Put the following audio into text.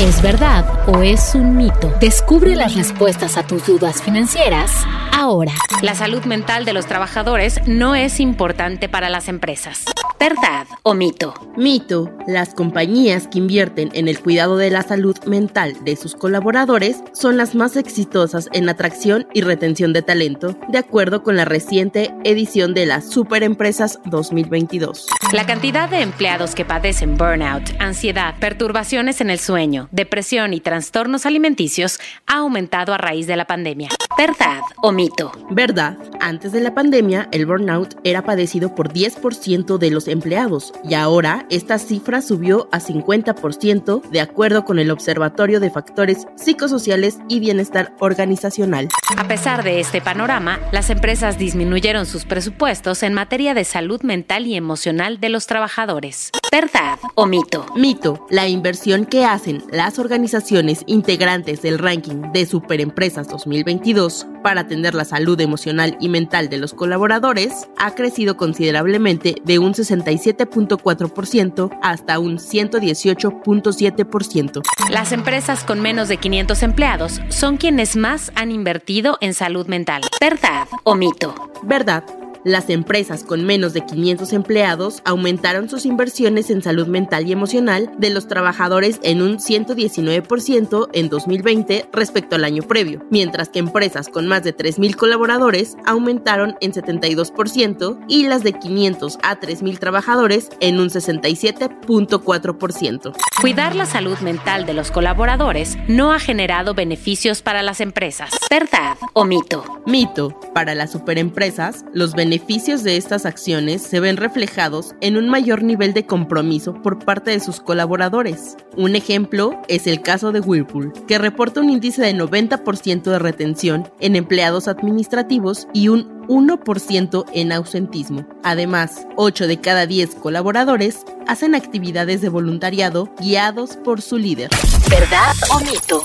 ¿Es verdad o es un mito? Descubre las respuestas a tus dudas financieras ahora. La salud mental de los trabajadores no es importante para las empresas. ¿Verdad o mito? Mito. Las compañías que invierten en el cuidado de la salud mental de sus colaboradores son las más exitosas en atracción y retención de talento, de acuerdo con la reciente edición de las Superempresas 2022. La cantidad de empleados que padecen burnout, ansiedad, perturbaciones en el sueño, depresión y trastornos alimenticios ha aumentado a raíz de la pandemia. ¿Verdad o mito? Verdad. Antes de la pandemia, el burnout era padecido por 10% de los empleados y ahora esta cifra subió a 50% de acuerdo con el Observatorio de Factores Psicosociales y Bienestar Organizacional. A pesar de este panorama, las empresas disminuyeron sus presupuestos en materia de salud mental y emocional de los trabajadores. ¿Verdad o mito? Mito. La inversión que hacen las organizaciones integrantes del ranking de Superempresas 2022 para atender la salud emocional y mental de los colaboradores ha crecido considerablemente de un 67.4% hasta un 118.7%. Las empresas con menos de 500 empleados son quienes más han invertido en salud mental. ¿Verdad o mito? Verdad. Las empresas con menos de 500 empleados aumentaron sus inversiones en salud mental y emocional de los trabajadores en un 119% en 2020 respecto al año previo, mientras que empresas con más de 3.000 colaboradores aumentaron en 72% y las de 500 a 3.000 trabajadores en un 67.4%. Cuidar la salud mental de los colaboradores no ha generado beneficios para las empresas. ¿Verdad o mito? Mito. Para las superempresas, los beneficios beneficios de estas acciones se ven reflejados en un mayor nivel de compromiso por parte de sus colaboradores. Un ejemplo es el caso de Whirlpool, que reporta un índice de 90% de retención en empleados administrativos y un 1% en ausentismo. Además, 8 de cada 10 colaboradores hacen actividades de voluntariado guiados por su líder. ¿Verdad o mito?